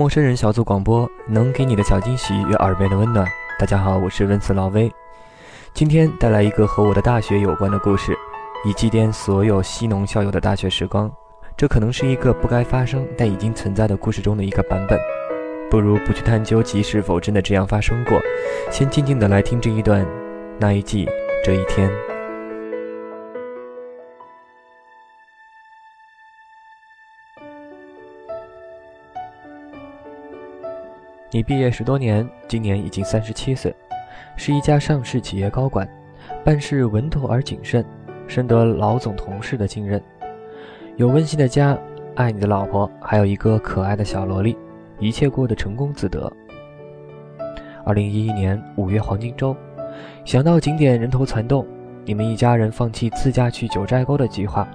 陌生人小组广播能给你的小惊喜与耳边的温暖。大家好，我是温慈老威，今天带来一个和我的大学有关的故事，以祭奠所有西农校友的大学时光。这可能是一个不该发生但已经存在的故事中的一个版本，不如不去探究其是否真的这样发生过，先静静的来听这一段，那一季，这一天。你毕业十多年，今年已经三十七岁，是一家上市企业高管，办事稳妥而谨慎，深得老总同事的信任。有温馨的家，爱你的老婆，还有一个可爱的小萝莉，一切过得成功自得。二零一一年五月黄金周，想到景点人头攒动，你们一家人放弃自驾去九寨沟的计划，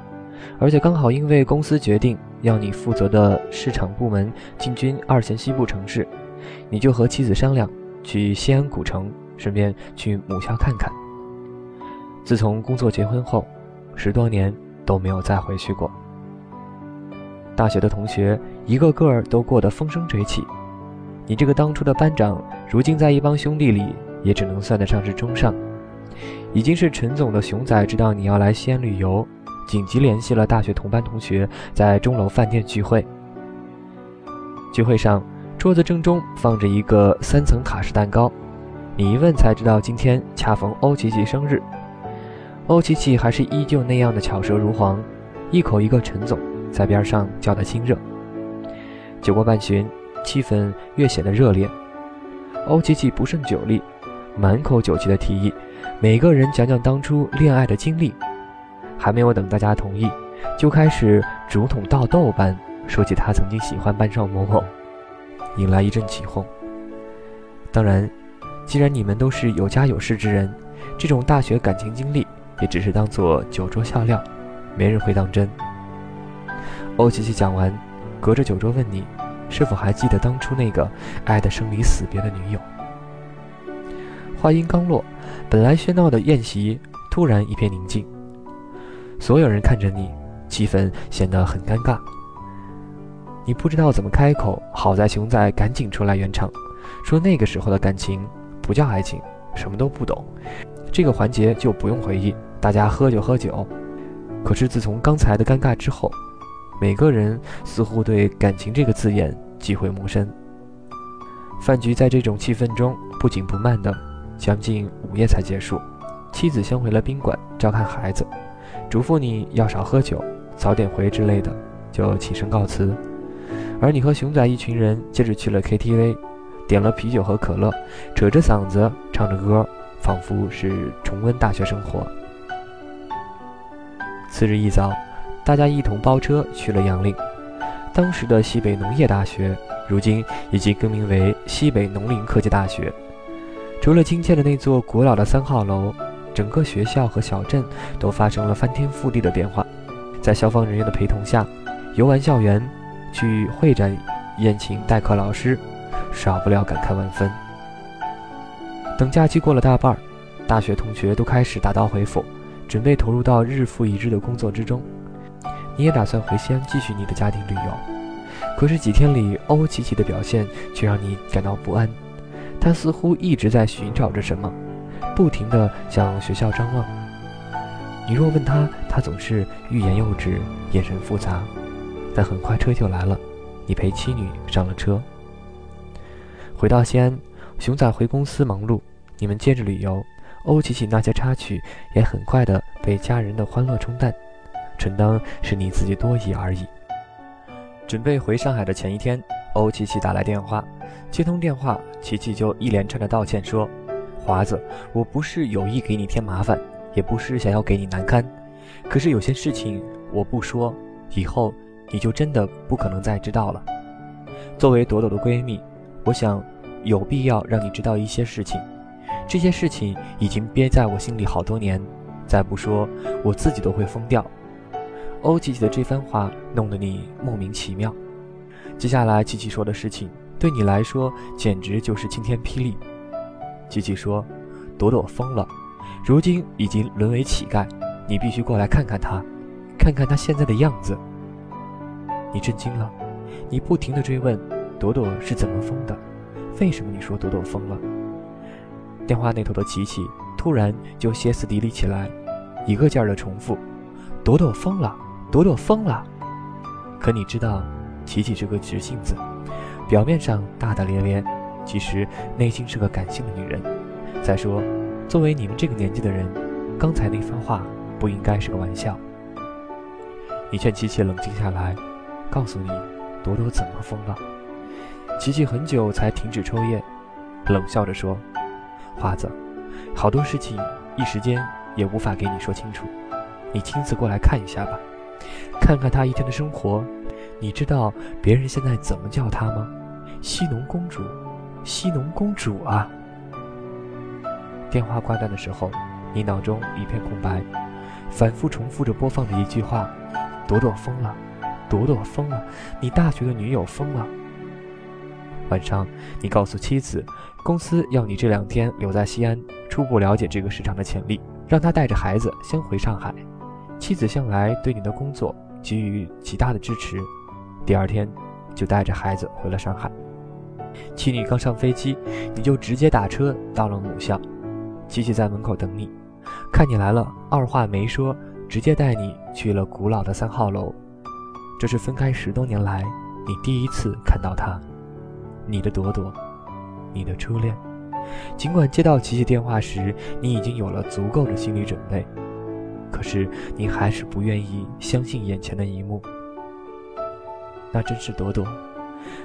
而且刚好因为公司决定要你负责的市场部门进军二线西部城市。你就和妻子商量，去西安古城，顺便去母校看看。自从工作结婚后，十多年都没有再回去过。大学的同学一个个都过得风生水起，你这个当初的班长，如今在一帮兄弟里也只能算得上是中上。已经是陈总的熊仔知道你要来西安旅游，紧急联系了大学同班同学，在钟楼饭店聚会。聚会上。桌子正中放着一个三层卡式蛋糕，你一问才知道今天恰逢欧琪琪生日。欧琪琪还是依旧那样的巧舌如簧，一口一个陈总，在边上叫得亲热。酒过半巡，气氛越显得热烈。欧琪琪不胜酒力，满口酒气的提议每个人讲讲当初恋爱的经历。还没有等大家同意，就开始竹筒倒豆般说起他曾经喜欢班上某某。引来一阵起哄。当然，既然你们都是有家有室之人，这种大学感情经历也只是当做酒桌笑料，没人会当真。欧琪琪讲完，隔着酒桌问你，是否还记得当初那个爱得生离死别的女友？话音刚落，本来喧闹的宴席突然一片宁静，所有人看着你，气氛显得很尴尬。你不知道怎么开口，好在熊仔赶紧出来圆场，说那个时候的感情不叫爱情，什么都不懂，这个环节就不用回忆，大家喝就喝酒。可是自从刚才的尴尬之后，每个人似乎对感情这个字眼忌讳陌生。饭局在这种气氛中不紧不慢的，将近午夜才结束。妻子先回了宾馆照看孩子，嘱咐你要少喝酒，早点回之类的，就起身告辞。而你和熊仔一群人接着去了 KTV，点了啤酒和可乐，扯着嗓子唱着歌，仿佛是重温大学生活。次日一早，大家一同包车去了杨凌，当时的西北农业大学，如今已经更名为西北农林科技大学。除了亲切的那座古老的三号楼，整个学校和小镇都发生了翻天覆地的变化。在消防人员的陪同下，游玩校园。去会展宴请代课老师，少不了感慨万分。等假期过了大半，大学同学都开始打道回府，准备投入到日复一日的工作之中。你也打算回西安继续你的家庭旅游，可是几天里欧琪琪的表现却让你感到不安。她似乎一直在寻找着什么，不停地向学校张望。你若问她，她总是欲言又止，眼神复杂。但很快车就来了，你陪妻女上了车。回到西安，熊仔回公司忙碌，你们接着旅游。欧琪琪那些插曲也很快的被家人的欢乐冲淡，纯当是你自己多疑而已。准备回上海的前一天，欧琪琪打来电话，接通电话，琪琪就一连串的道歉说：“华子，我不是有意给你添麻烦，也不是想要给你难堪，可是有些事情我不说，以后你就真的不可能再知道了。作为朵朵的闺蜜，我想有必要让你知道一些事情。这些事情已经憋在我心里好多年，再不说我自己都会疯掉。欧琪琪的这番话弄得你莫名其妙。接下来琪琪说的事情对你来说简直就是晴天霹雳。琪琪说：“朵朵疯了，如今已经沦为乞丐，你必须过来看看她，看看她现在的样子。”你震惊了，你不停地追问：“朵朵是怎么疯的？为什么你说朵朵疯了？”电话那头的琪琪突然就歇斯底里起来，一个劲儿的重复：“朵朵疯了，朵朵疯了。”可你知道，琪琪是个直性子，表面上大大咧咧，其实内心是个感性的女人。再说，作为你们这个年纪的人，刚才那番话不应该是个玩笑。你劝琪琪冷静下来，告诉你，朵朵怎么疯了。琪琪很久才停止抽烟，冷笑着说。花子，好多事情一时间也无法给你说清楚，你亲自过来看一下吧，看看他一天的生活。你知道别人现在怎么叫他吗？西农公主，西农公主啊！电话挂断的时候，你脑中一片空白，反复重复着播放的一句话：朵朵疯了，朵朵疯了，你大学的女友疯了。晚上，你告诉妻子，公司要你这两天留在西安，初步了解这个市场的潜力，让他带着孩子先回上海。妻子向来对你的工作给予极大的支持，第二天就带着孩子回了上海。妻女刚上飞机，你就直接打车到了母校，琪琪在门口等你，看你来了，二话没说，直接带你去了古老的三号楼。这是分开十多年来你第一次看到他。你的朵朵，你的初恋。尽管接到琪琪电话时，你已经有了足够的心理准备，可是你还是不愿意相信眼前的一幕。那真是朵朵，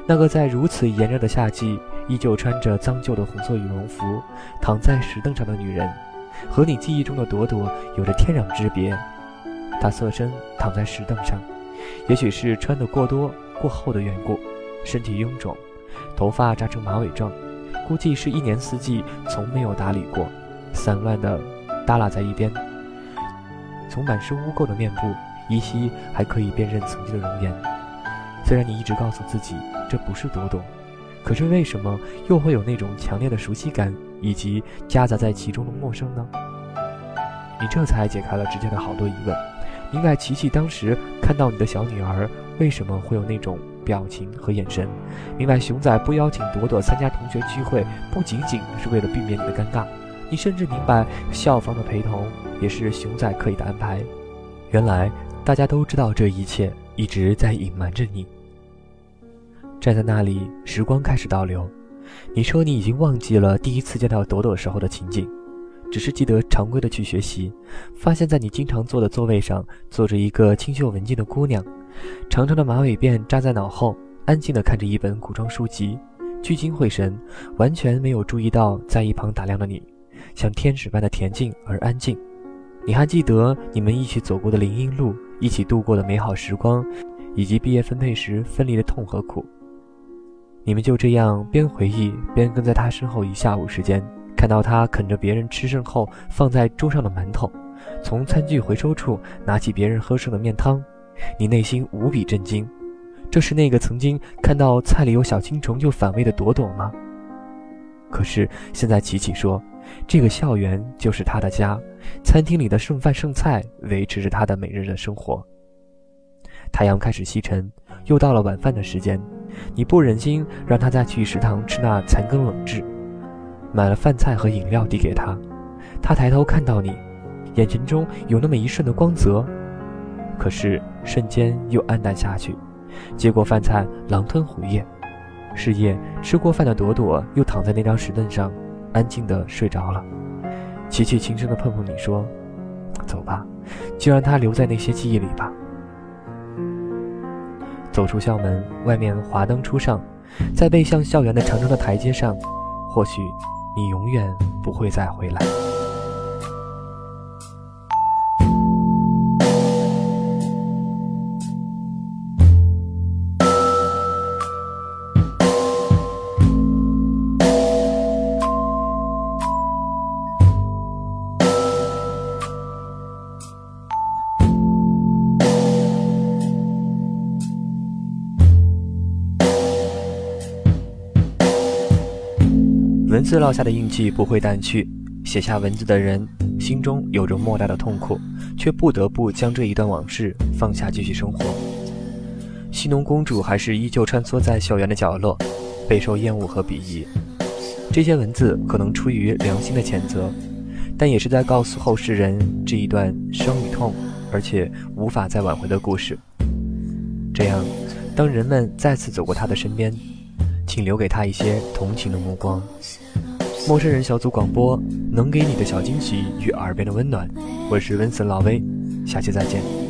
那个在如此炎热的夏季依旧穿着脏旧的红色羽绒服躺在石凳上的女人，和你记忆中的朵朵有着天壤之别。她侧身躺在石凳上，也许是穿得过多过厚的缘故，身体臃肿。头发扎成马尾状，估计是一年四季从没有打理过，散乱的耷拉在一边。从满是污垢的面部，依稀还可以辨认曾经的容颜。虽然你一直告诉自己这不是朵朵，可是为什么又会有那种强烈的熟悉感，以及夹杂在其中的陌生呢？你这才解开了之间的好多疑问，明白琪琪当时看到你的小女儿为什么会有那种。表情和眼神，明白熊仔不邀请朵朵参加同学聚会，不仅仅是为了避免你的尴尬。你甚至明白，校方的陪同也是熊仔刻意的安排。原来大家都知道这一切一直在隐瞒着你。站在那里，时光开始倒流。你说你已经忘记了第一次见到朵朵时候的情景，只是记得常规的去学习，发现在你经常坐的座位上坐着一个清秀文静的姑娘。长长的马尾辫扎在脑后，安静地看着一本古装书籍，聚精会神，完全没有注意到在一旁打量的你，像天使般的恬静而安静。你还记得你们一起走过的林荫路，一起度过的美好时光，以及毕业分配时分离的痛和苦。你们就这样边回忆边跟在他身后一下午时间，看到他啃着别人吃剩后放在桌上的馒头，从餐具回收处拿起别人喝剩的面汤。你内心无比震惊，这是那个曾经看到菜里有小青虫就反胃的朵朵吗？可是现在琪琪说，这个校园就是他的家，餐厅里的剩饭剩菜维持着他的每日的生活。太阳开始西沉，又到了晚饭的时间，你不忍心让他再去食堂吃那残羹冷炙，买了饭菜和饮料递给他。他抬头看到你，眼神中有那么一瞬的光泽。可是瞬间又黯淡下去，接过饭菜狼吞虎咽。是夜吃过饭的朵朵又躺在那张石凳上，安静的睡着了。琪琪轻声的碰碰你说：“走吧，就让他留在那些记忆里吧。”走出校门，外面华灯初上，在背向校园的长长的台阶上，或许你永远不会再回来。字烙下的印记不会淡去，写下文字的人心中有着莫大的痛苦，却不得不将这一段往事放下，继续生活。西农公主还是依旧穿梭在校园的角落，备受厌恶和鄙夷。这些文字可能出于良心的谴责，但也是在告诉后世人这一段生与痛，而且无法再挽回的故事。这样，当人们再次走过她的身边，请留给她一些同情的目光。陌生人小组广播能给你的小惊喜与耳边的温暖，我是温森老威，下期再见。